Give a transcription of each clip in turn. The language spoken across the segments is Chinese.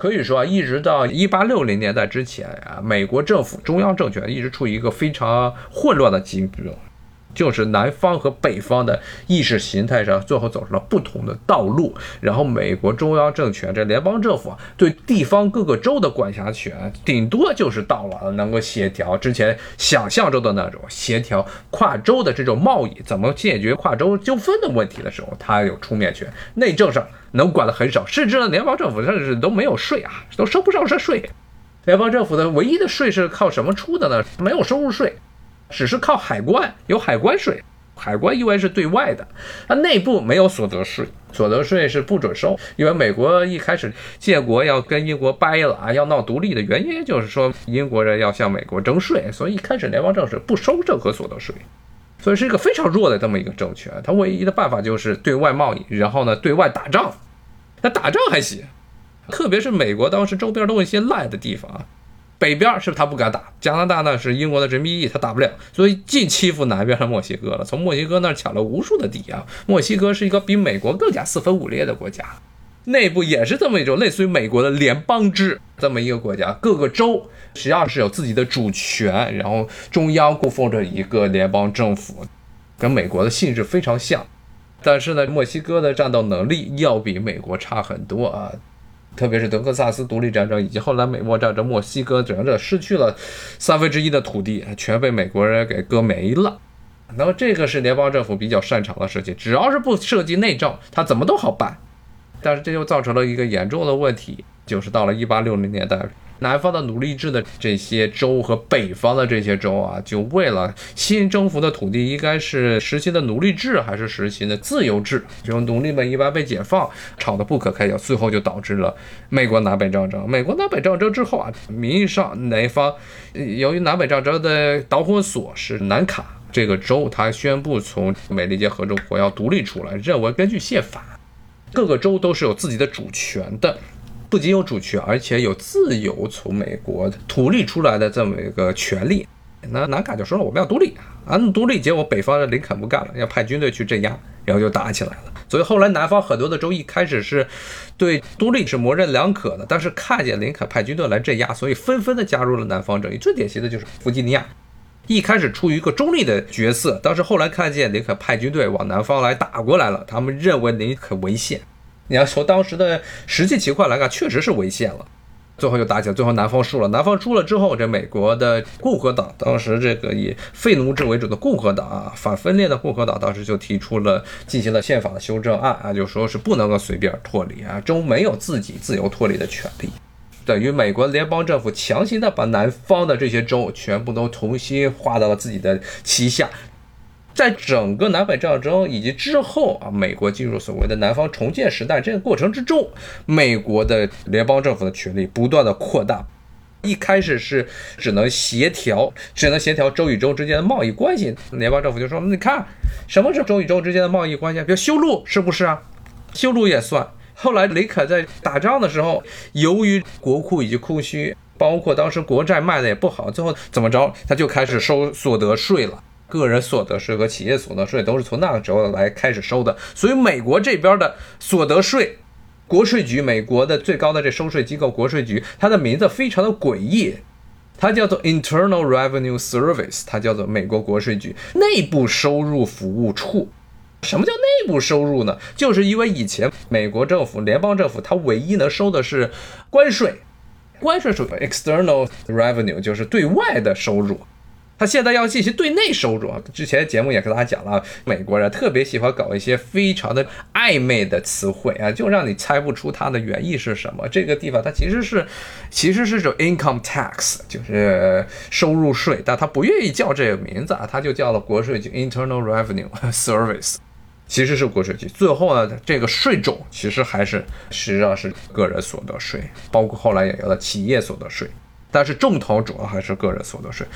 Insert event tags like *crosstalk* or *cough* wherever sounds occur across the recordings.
可以说啊，一直到一八六零年代之前啊，美国政府中央政权一直处于一个非常混乱的局。就是南方和北方的意识形态上，最后走上了不同的道路。然后，美国中央政权这联邦政府对地方各个州的管辖权，顶多就是到了能够协调之前想象中的那种协调跨州的这种贸易，怎么解决跨州纠纷的问题的时候，他有出面权。内政上能管的很少，甚至呢，联邦政府甚至都没有税啊，都收不上这税。联邦政府的唯一的税是靠什么出的呢？没有收入税。只是靠海关有海关税，海关因为是对外的，它内部没有所得税，所得税是不准收。因为美国一开始建国要跟英国掰了啊，要闹独立的原因就是说英国人要向美国征税，所以一开始联邦政府不收任何所得税，所以是一个非常弱的这么一个政权。它唯一的办法就是对外贸易，然后呢对外打仗，那打仗还行，特别是美国当时周边都有一些烂的地方。北边是不是他不敢打，加拿大呢是英国的殖民地，他打不了，所以既欺负南边的墨西哥了。从墨西哥那儿抢了无数的地啊！墨西哥是一个比美国更加四分五裂的国家，内部也是这么一种类似于美国的联邦制这么一个国家，各个州实际上是有自己的主权，然后中央供奉着一个联邦政府，跟美国的性质非常像。但是呢，墨西哥的战斗能力要比美国差很多啊。特别是德克萨斯独立战争以及后来美墨战争，墨西哥整个失去了三分之一的土地，全被美国人给割没了。那么这个是联邦政府比较擅长的事情，只要是不涉及内政，他怎么都好办。但是这就造成了一个严重的问题，就是到了一八六零年代。南方的奴隶制的这些州和北方的这些州啊，就为了新征服的土地，应该是实行的奴隶制还是实行的自由制？就奴隶们一般被解放，吵得不可开交，最后就导致了美国南北战争。美国南北战争之后啊，名义上南方由于南北战争的导火索是南卡这个州，他宣布从美利坚合众国要独立出来，认为根据宪法，各个州都是有自己的主权的。不仅有主权，而且有自由从美国独立出来的这么一个权利。那南卡就说了，我们要独立啊！独立，结果北方的林肯不干了，要派军队去镇压，然后就打起来了。所以后来南方很多的州一开始是对独立是模棱两可的，但是看见林肯派军队来镇压，所以纷纷的加入了南方阵营。最典型的就是弗吉尼亚，一开始处于一个中立的角色，但是后来看见林肯派军队往南方来打过来了，他们认为林肯违宪。你要从当时的实际情况来看，确实是违宪了，最后就打起来，最后南方输了。南方输了之后，这美国的共和党，当时这个以废奴制为主的共和党啊，反分裂的共和党，当时就提出了进行了宪法的修正案啊，就说是不能够随便脱离啊，州没有自己自由脱离的权利，等于美国联邦政府强行的把南方的这些州全部都重新划到了自己的旗下。在整个南北战争以及之后啊，美国进入所谓的南方重建时代这个过程之中，美国的联邦政府的权力不断的扩大。一开始是只能协调，只能协调州与州之间的贸易关系。联邦政府就说：“你看，什么是州与州之间的贸易关系？比如修路，是不是啊？修路也算。”后来林肯在打仗的时候，由于国库以及空虚，包括当时国债卖的也不好，最后怎么着，他就开始收所得税了。个人所得税和企业所得税都是从那个时候来开始收的，所以美国这边的所得税，国税局，美国的最高的这收税机构国税局，它的名字非常的诡异，它叫做 Internal Revenue Service，它叫做美国国税局内部收入服务处。什么叫内部收入呢？就是因为以前美国政府、联邦政府它唯一能收的是关税，关税属于 External Revenue，就是对外的收入。他现在要进行对内收入啊！之前节目也跟大家讲了，美国人特别喜欢搞一些非常的暧昧的词汇啊，就让你猜不出它的原意是什么。这个地方它其实是，其实是种 income tax，就是收入税，但他不愿意叫这个名字啊，他就叫了国税局 Internal Revenue Service，*laughs* 其实是国税局。最后呢，这个税种其实还是实际上是个人所得税，包括后来也有了企业所得税，但是重头主要还是个人所得税。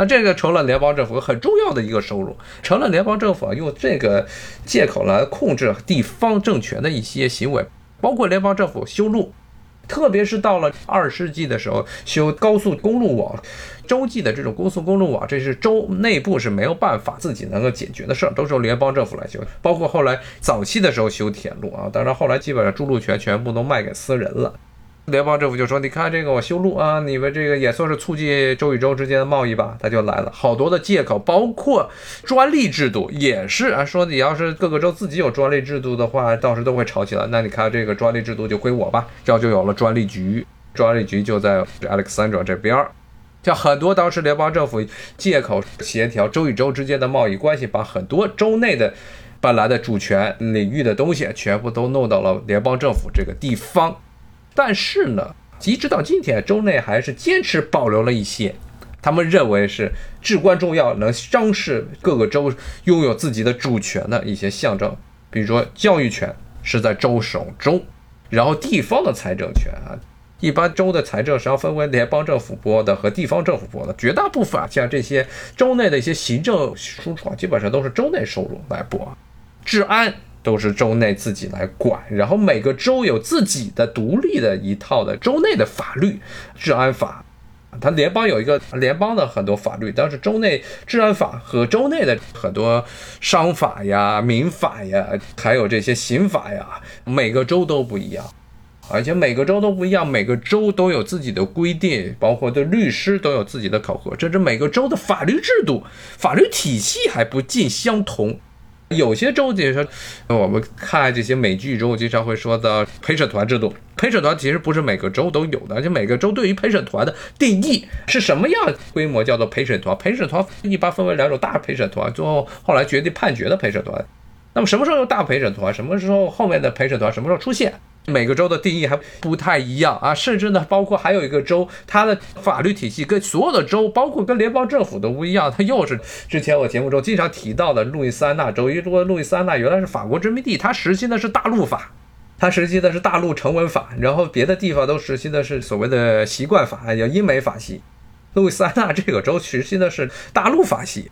那这个成了联邦政府很重要的一个收入，成了联邦政府用这个借口来控制地方政权的一些行为，包括联邦政府修路，特别是到了二世纪的时候修高速公路网，洲际的这种高速公路网，这是州内部是没有办法自己能够解决的事儿，都是由联邦政府来修。包括后来早期的时候修铁路啊，当然后来基本上筑路权全部都卖给私人了。联邦政府就说：“你看这个我修路啊，你们这个也算是促进州与州之间的贸易吧？”他就来了好多的借口，包括专利制度也是 *laughs* 啊，说你要是各个州自己有专利制度的话，到时都会吵起来。那你看这个专利制度就归我吧，这样就有了专利局，专利局就在 Alexandra 这边儿。像很多当时联邦政府借口协调州与州之间的贸易关系，把很多州内的本来的主权领域的东西全部都弄到了联邦政府这个地方。但是呢，即直到今天，州内还是坚持保留了一些，他们认为是至关重要、能彰示各个州拥有自己的主权的一些象征，比如说教育权是在州手中，然后地方的财政权啊。一般州的财政是要分为联邦政府拨的和地方政府拨的，绝大部分，像这些州内的一些行政输出啊，基本上都是州内收入来拨。治安都是州内自己来管，然后每个州有自己的独立的一套的州内的法律，治安法。它联邦有一个联邦的很多法律，但是州内治安法和州内的很多商法呀、民法呀，还有这些刑法呀，每个州都不一样。而且每个州都不一样，每个州都有自己的规定，包括对律师都有自己的考核，甚至每个州的法律制度、法律体系还不尽相同。有些州，比如说我们看这些美剧中，经常会说的陪审团制度。陪审团其实不是每个州都有的，而且每个州对于陪审团的定义是什么样规模叫做陪审团？陪审团一般分为两种：大陪审团，最后后来决定判决的陪审团。那么什么时候有大陪审团？什么时候后面的陪审团什么时候出现？每个州的定义还不太一样啊，甚至呢，包括还有一个州，它的法律体系跟所有的州，包括跟联邦政府都不一样。它又是之前我节目中经常提到的路易斯安那州，因为路易斯安那原来是法国殖民地，它实行的是大陆法，它实行的是大陆成文法，然后别的地方都实行的是所谓的习惯法，叫英美法系。路易斯安那这个州实行的是大陆法系。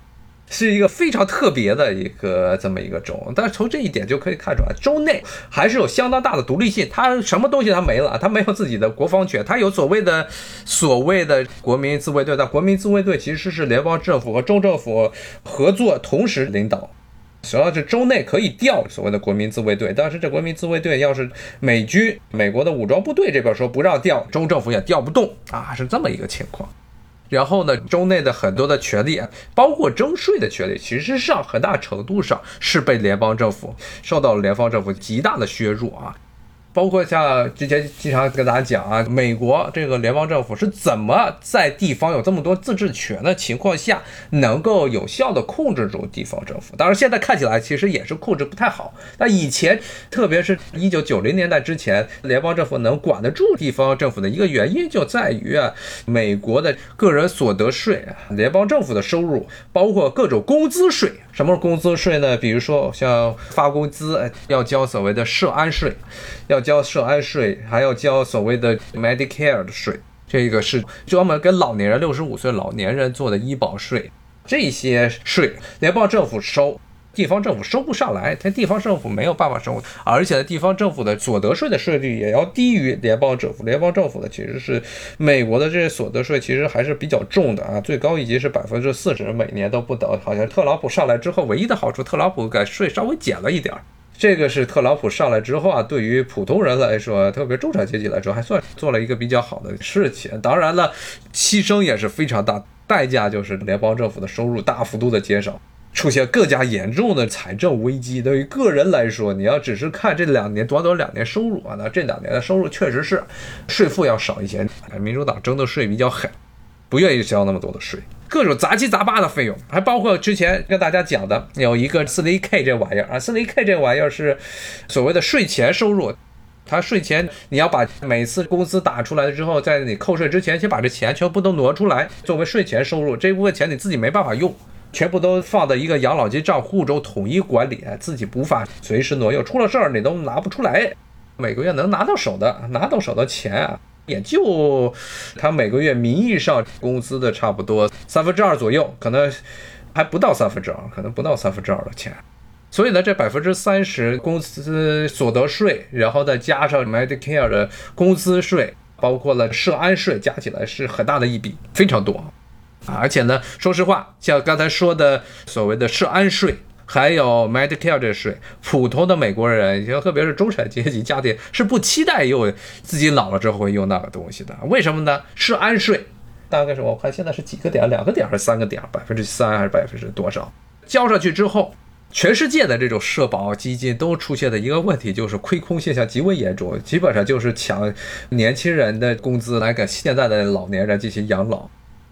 是一个非常特别的一个这么一个州，但是从这一点就可以看出来，州内还是有相当大的独立性。它什么东西它没了，它没有自己的国防权，它有所谓的所谓的国民自卫队。但国民自卫队其实是联邦政府和州政府合作同时领导，主要是州内可以调所谓的国民自卫队，但是这国民自卫队要是美军、美国的武装部队这边说不让调，州政府也调不动啊，是这么一个情况。然后呢，州内的很多的权利，包括征税的权利，其实上很大程度上是被联邦政府受到了联邦政府极大的削弱啊。包括像之前经常跟大家讲啊，美国这个联邦政府是怎么在地方有这么多自治权的情况下，能够有效的控制住地方政府？当然，现在看起来其实也是控制不太好。那以前，特别是一九九零年代之前，联邦政府能管得住地方政府的一个原因就在于啊，美国的个人所得税、联邦政府的收入，包括各种工资税。什么是工资税呢？比如说像发工资要交所谓的社安税，要交社安税，还要交所谓的 Medicare 的税，这个是专门给老年人六十五岁老年人做的医保税，这些税联邦政府收。地方政府收不上来，它地方政府没有办法收，而且地方政府的所得税的税率也要低于联邦政府。联邦政府的其实是美国的这些所得税其实还是比较重的啊，最高一级是百分之四十，每年都不等。好像特朗普上来之后，唯一的好处，特朗普给税稍微减了一点儿。这个是特朗普上来之后啊，对于普通人来说，特别中产阶级来说，还算做了一个比较好的事情。当然了，牺牲也是非常大，代价就是联邦政府的收入大幅度的减少。出现更加严重的财政危机。对于个人来说，你要只是看这两年短短两年收入啊，那这两年的收入确实是税负要少一些。民主党征的税比较狠，不愿意交那么多的税，各种杂七杂八的费用，还包括之前跟大家讲的有一个四零 K 这玩意儿啊，四零 K 这玩意儿是所谓的税前收入，它税前你要把每次工资打出来之后，在你扣税之前，先把这钱全部都挪出来作为税前收入，这部分钱你自己没办法用。全部都放在一个养老金账户中统一管理，自己无法随时挪用，出了事儿你都拿不出来。每个月能拿到手的、拿到手的钱啊，也就他每个月名义上工资的差不多三分之二左右，可能还不到三分之二，可能不到三分之二的钱。所以呢，这百分之三十工资所得税，然后再加上 Medicare 的工资税，包括了社安税，加起来是很大的一笔，非常多。而且呢，说实话，像刚才说的所谓的社安税，还有 Medicare 这税，普通的美国人，特别是中产阶级家庭是不期待用自己老了之后会用那个东西的。为什么呢？是安税，大概是我看现在是几个点，两个点还是三个点？百分之三还是百分之多少？交上去之后。全世界的这种社保基金都出现的一个问题，就是亏空现象极为严重，基本上就是抢年轻人的工资来给现在的老年人进行养老。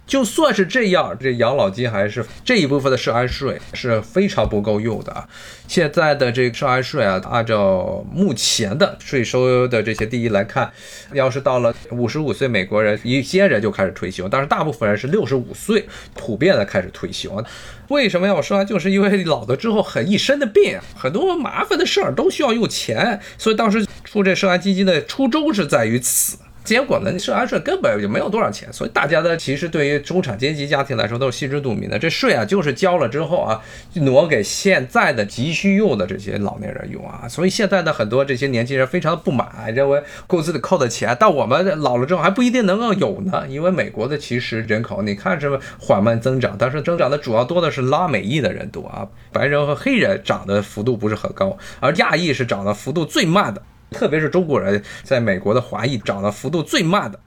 就算是这样，这养老金还是这一部分的社安税是非常不够用的。现在的这个社安税啊，按照目前的税收的这些第一来看，要是到了五十五岁，美国人一些人就开始退休，但是大部分人是六十五岁普遍的开始退休。为什么要说？就是因为老了之后很一身的病，很多麻烦的事儿都需要用钱，所以当时出这社安基金的初衷是在于此。结果呢？社安税根本就没有多少钱，所以大家呢，其实对于中产阶级家庭来说都是心知肚明的。这税啊，就是交了之后啊，挪给现在的急需用的这些老年人用啊。所以现在的很多这些年轻人非常的不满，认为工资里扣的钱，到我们老了之后还不一定能够有呢。因为美国的其实人口，你看是缓慢增长，但是增长的主要多的是拉美裔的人多啊，白人和黑人涨的幅度不是很高，而亚裔是涨的幅度最慢的。特别是中国人在美国的华裔涨的幅度最慢的。